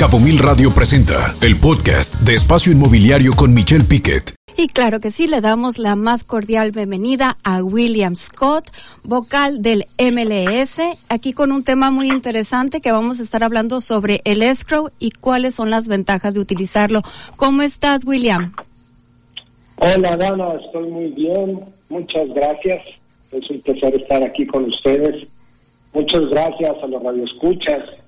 Cabo Mil Radio presenta el podcast de Espacio Inmobiliario con Michelle Piquet. Y claro que sí, le damos la más cordial bienvenida a William Scott, vocal del MLS, aquí con un tema muy interesante que vamos a estar hablando sobre el escrow y cuáles son las ventajas de utilizarlo. ¿Cómo estás, William? Hola, Dana, estoy muy bien. Muchas gracias. Es un placer estar aquí con ustedes. Muchas gracias a los radioescuchas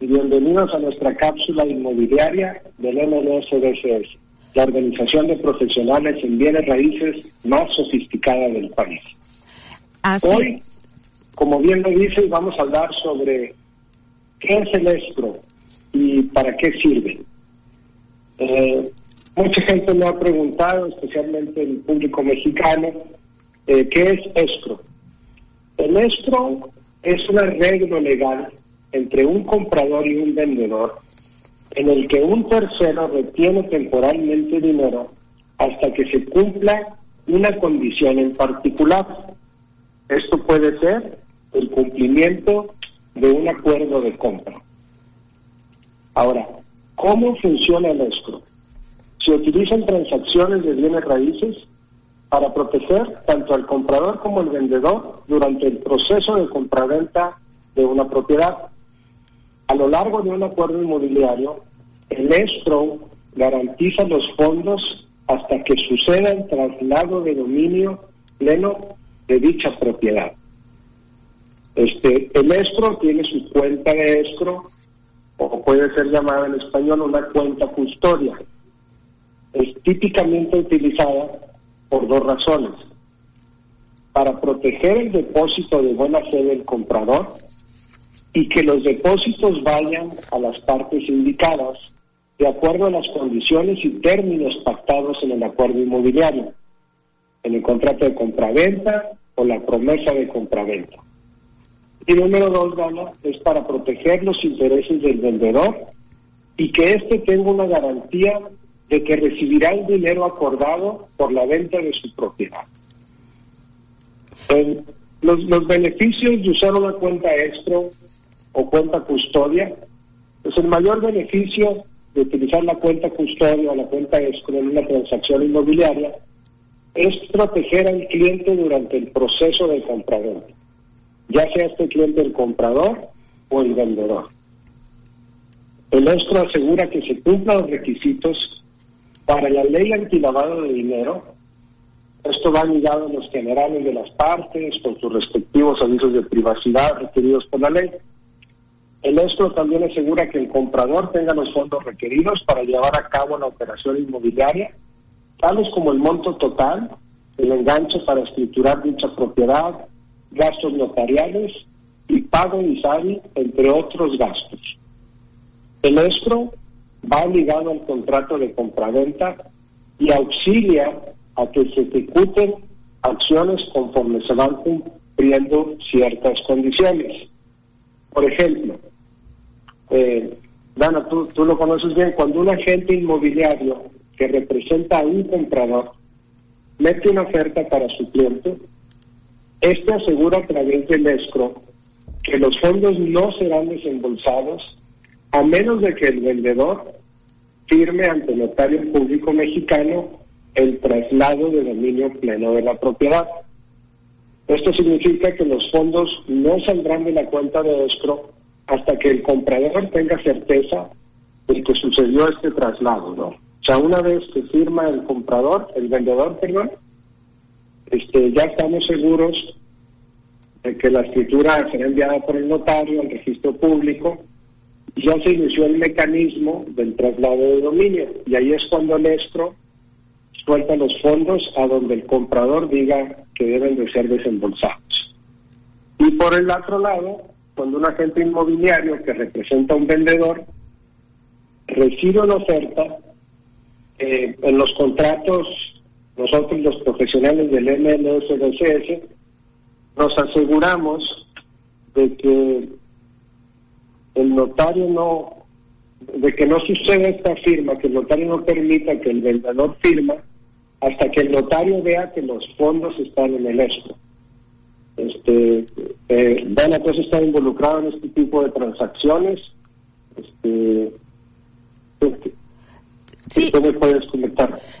y bienvenidos a nuestra cápsula inmobiliaria del MLSDCS, la organización de profesionales en bienes raíces más sofisticada del país. Hoy, como bien lo dice, vamos a hablar sobre qué es el escro y para qué sirve. Eh, mucha gente me ha preguntado, especialmente el público mexicano, eh, ¿qué es escro? El escro es un arreglo legal entre un comprador y un vendedor en el que un tercero retiene temporalmente dinero hasta que se cumpla una condición en particular. Esto puede ser el cumplimiento de un acuerdo de compra. Ahora, ¿cómo funciona el escro? Se utilizan transacciones de bienes raíces para proteger tanto al comprador como al vendedor durante el proceso de compraventa de una propiedad. A lo largo de un acuerdo inmobiliario, el escrow garantiza los fondos hasta que suceda el traslado de dominio pleno de dicha propiedad. Este, el escrow tiene su cuenta de escrow, o puede ser llamada en español una cuenta custodia. Es típicamente utilizada por dos razones. Para proteger el depósito de buena fe del comprador, y que los depósitos vayan a las partes indicadas de acuerdo a las condiciones y términos pactados en el acuerdo inmobiliario, en el contrato de compraventa o la promesa de compraventa. Y número dos, Dana, es para proteger los intereses del vendedor y que éste tenga una garantía de que recibirá el dinero acordado por la venta de su propiedad. los, los beneficios de usar una cuenta extra o cuenta custodia, pues el mayor beneficio de utilizar la cuenta custodia o la cuenta escrow en una transacción inmobiliaria es proteger al cliente durante el proceso de comprador, ya sea este cliente el comprador o el vendedor. El escrow asegura que se cumplan los requisitos para la ley antilavado de dinero. Esto va ligado a los generales de las partes con sus respectivos avisos de privacidad requeridos por la ley el escro también asegura que el comprador tenga los fondos requeridos para llevar a cabo la operación inmobiliaria, tales como el monto total, el enganche para escriturar dicha propiedad, gastos notariales y pago de ISABI, entre otros gastos. El escro va ligado al contrato de compraventa y auxilia a que se ejecuten acciones conforme se van cumpliendo ciertas condiciones. Por ejemplo, eh, Dana, tú, lo conoces bien, cuando un agente inmobiliario que representa a un comprador mete una oferta para su cliente, este asegura a través del escro que los fondos no serán desembolsados a menos de que el vendedor firme ante el notario público mexicano el traslado de dominio pleno de la propiedad. Esto significa que los fondos no saldrán de la cuenta de escro hasta que el comprador tenga certeza de que sucedió este traslado, ¿no? O sea, una vez que firma el comprador, el vendedor, perdón, este, ya estamos seguros de que la escritura será enviada por el notario al registro público y ya se inició el mecanismo del traslado de dominio. Y ahí es cuando el escro suelta los fondos a donde el comprador diga que deben de ser desembolsados. Y por el otro lado, cuando un agente inmobiliario que representa a un vendedor recibe una oferta, eh, en los contratos, nosotros los profesionales del MLSDCS, nos aseguramos de que el notario no, de que no suceda esta firma, que el notario no permita que el vendedor firma hasta que el notario vea que los fondos están en el escro. Este, eh, Danatos está involucrado en este tipo de transacciones. Este, este, Sí.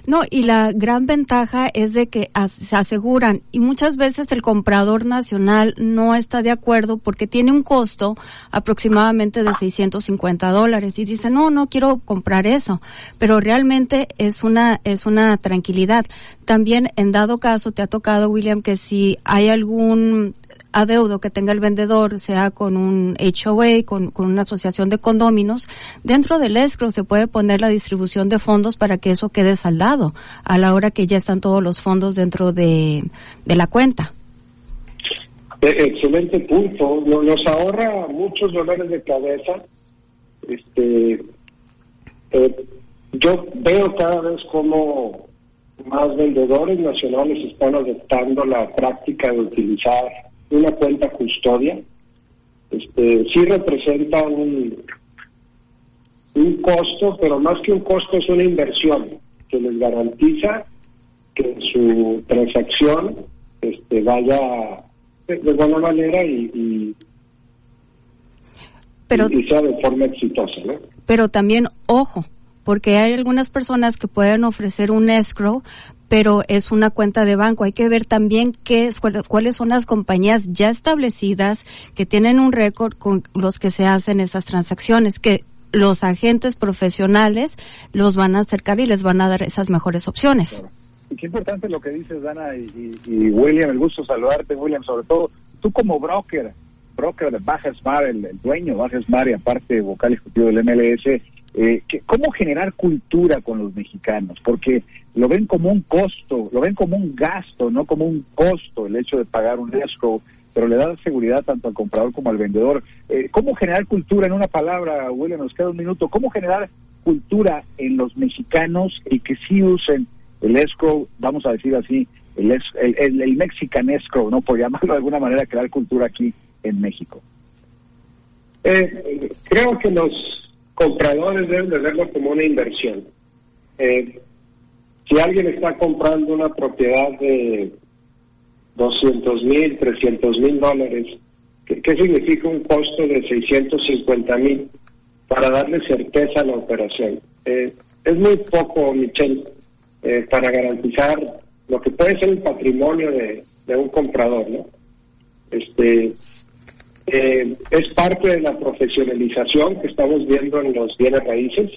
No, y la gran ventaja es de que se aseguran y muchas veces el comprador nacional no está de acuerdo porque tiene un costo aproximadamente de 650 dólares y dice, no, no quiero comprar eso, pero realmente es una, es una tranquilidad. También en dado caso te ha tocado, William, que si hay algún adeudo que tenga el vendedor, sea con un HOA, con, con una asociación de condóminos, dentro del escrow se puede poner la distribución de fondos para que eso quede saldado a la hora que ya están todos los fondos dentro de, de la cuenta. Eh, excelente punto. Nos ahorra muchos dolores de cabeza. Este, eh, yo veo cada vez como más vendedores nacionales están adoptando la práctica de utilizar una cuenta custodia, este, sí representa un, un costo, pero más que un costo es una inversión que les garantiza que su transacción este, vaya de buena manera y, pero, y sea de forma exitosa. ¿no? Pero también, ojo, porque hay algunas personas que pueden ofrecer un escrow, pero es una cuenta de banco. Hay que ver también qué cuáles son las compañías ya establecidas que tienen un récord con los que se hacen esas transacciones, que los agentes profesionales los van a acercar y les van a dar esas mejores opciones. qué importante lo que dices, Dana y, William. El gusto saludarte, William. Sobre todo, tú como broker, broker de Baja Smart, el, el dueño de Baja Smart y aparte vocal ejecutivo del MLS, eh, ¿cómo generar cultura con los mexicanos? Porque lo ven como un costo, lo ven como un gasto, no como un costo el hecho de pagar un escrow, pero le da seguridad tanto al comprador como al vendedor. Eh, ¿Cómo generar cultura en una palabra, William? Nos queda un minuto. ¿Cómo generar cultura en los mexicanos y que sí usen el escrow, vamos a decir así, el, el, el, Mexican escrow, ¿no? Por llamarlo de alguna manera, crear cultura aquí en México. Eh, creo que los compradores deben de verlo como una inversión. Eh, si alguien está comprando una propiedad de 200 mil, 300 mil dólares, ¿qué, significa un costo de 650 mil para darle certeza a la operación? Eh, es muy poco, Michelle, eh, para garantizar lo que puede ser el patrimonio de, de un comprador, ¿no? Este, eh, es parte de la profesionalización que estamos viendo en los bienes raíces,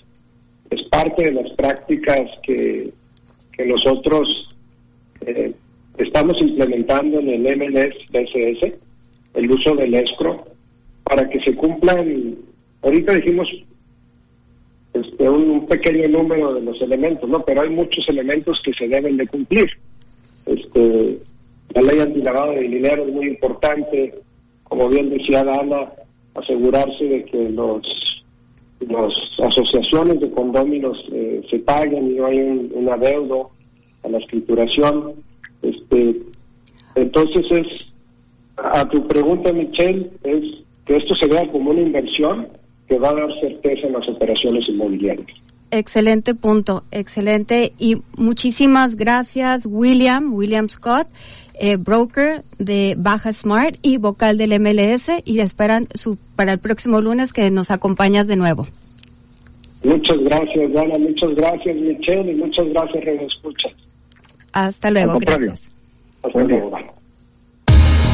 es parte de las prácticas que, que nosotros eh, estamos implementando en el MLS BCS, el uso del escro, para que se cumplan, ahorita dijimos este, un, pequeño número de los elementos, ¿no? Pero hay muchos elementos que se deben de cumplir. Este, la ley antilavado de dinero es muy importante, como bien decía Dana, asegurarse de que los las asociaciones de condóminos eh, se paguen y no hay un, adeudo a la escrituración. Este, entonces es, a tu pregunta Michelle, es que esto se vea como una inversión que va a dar certeza en las operaciones inmobiliarias. Excelente punto, excelente. Y muchísimas gracias, William, William Scott, eh, broker de Baja Smart y vocal del MLS. Y esperan su, para el próximo lunes que nos acompañas de nuevo. Muchas gracias, Dana. Muchas gracias, Michelle. Y muchas gracias, René Escucha. Hasta luego. Gracias. Hasta luego.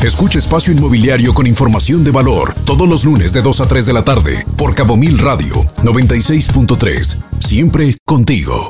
Escucha Espacio Inmobiliario con información de valor todos los lunes de 2 a 3 de la tarde por Cabo Mil Radio 96.3. Siempre contigo.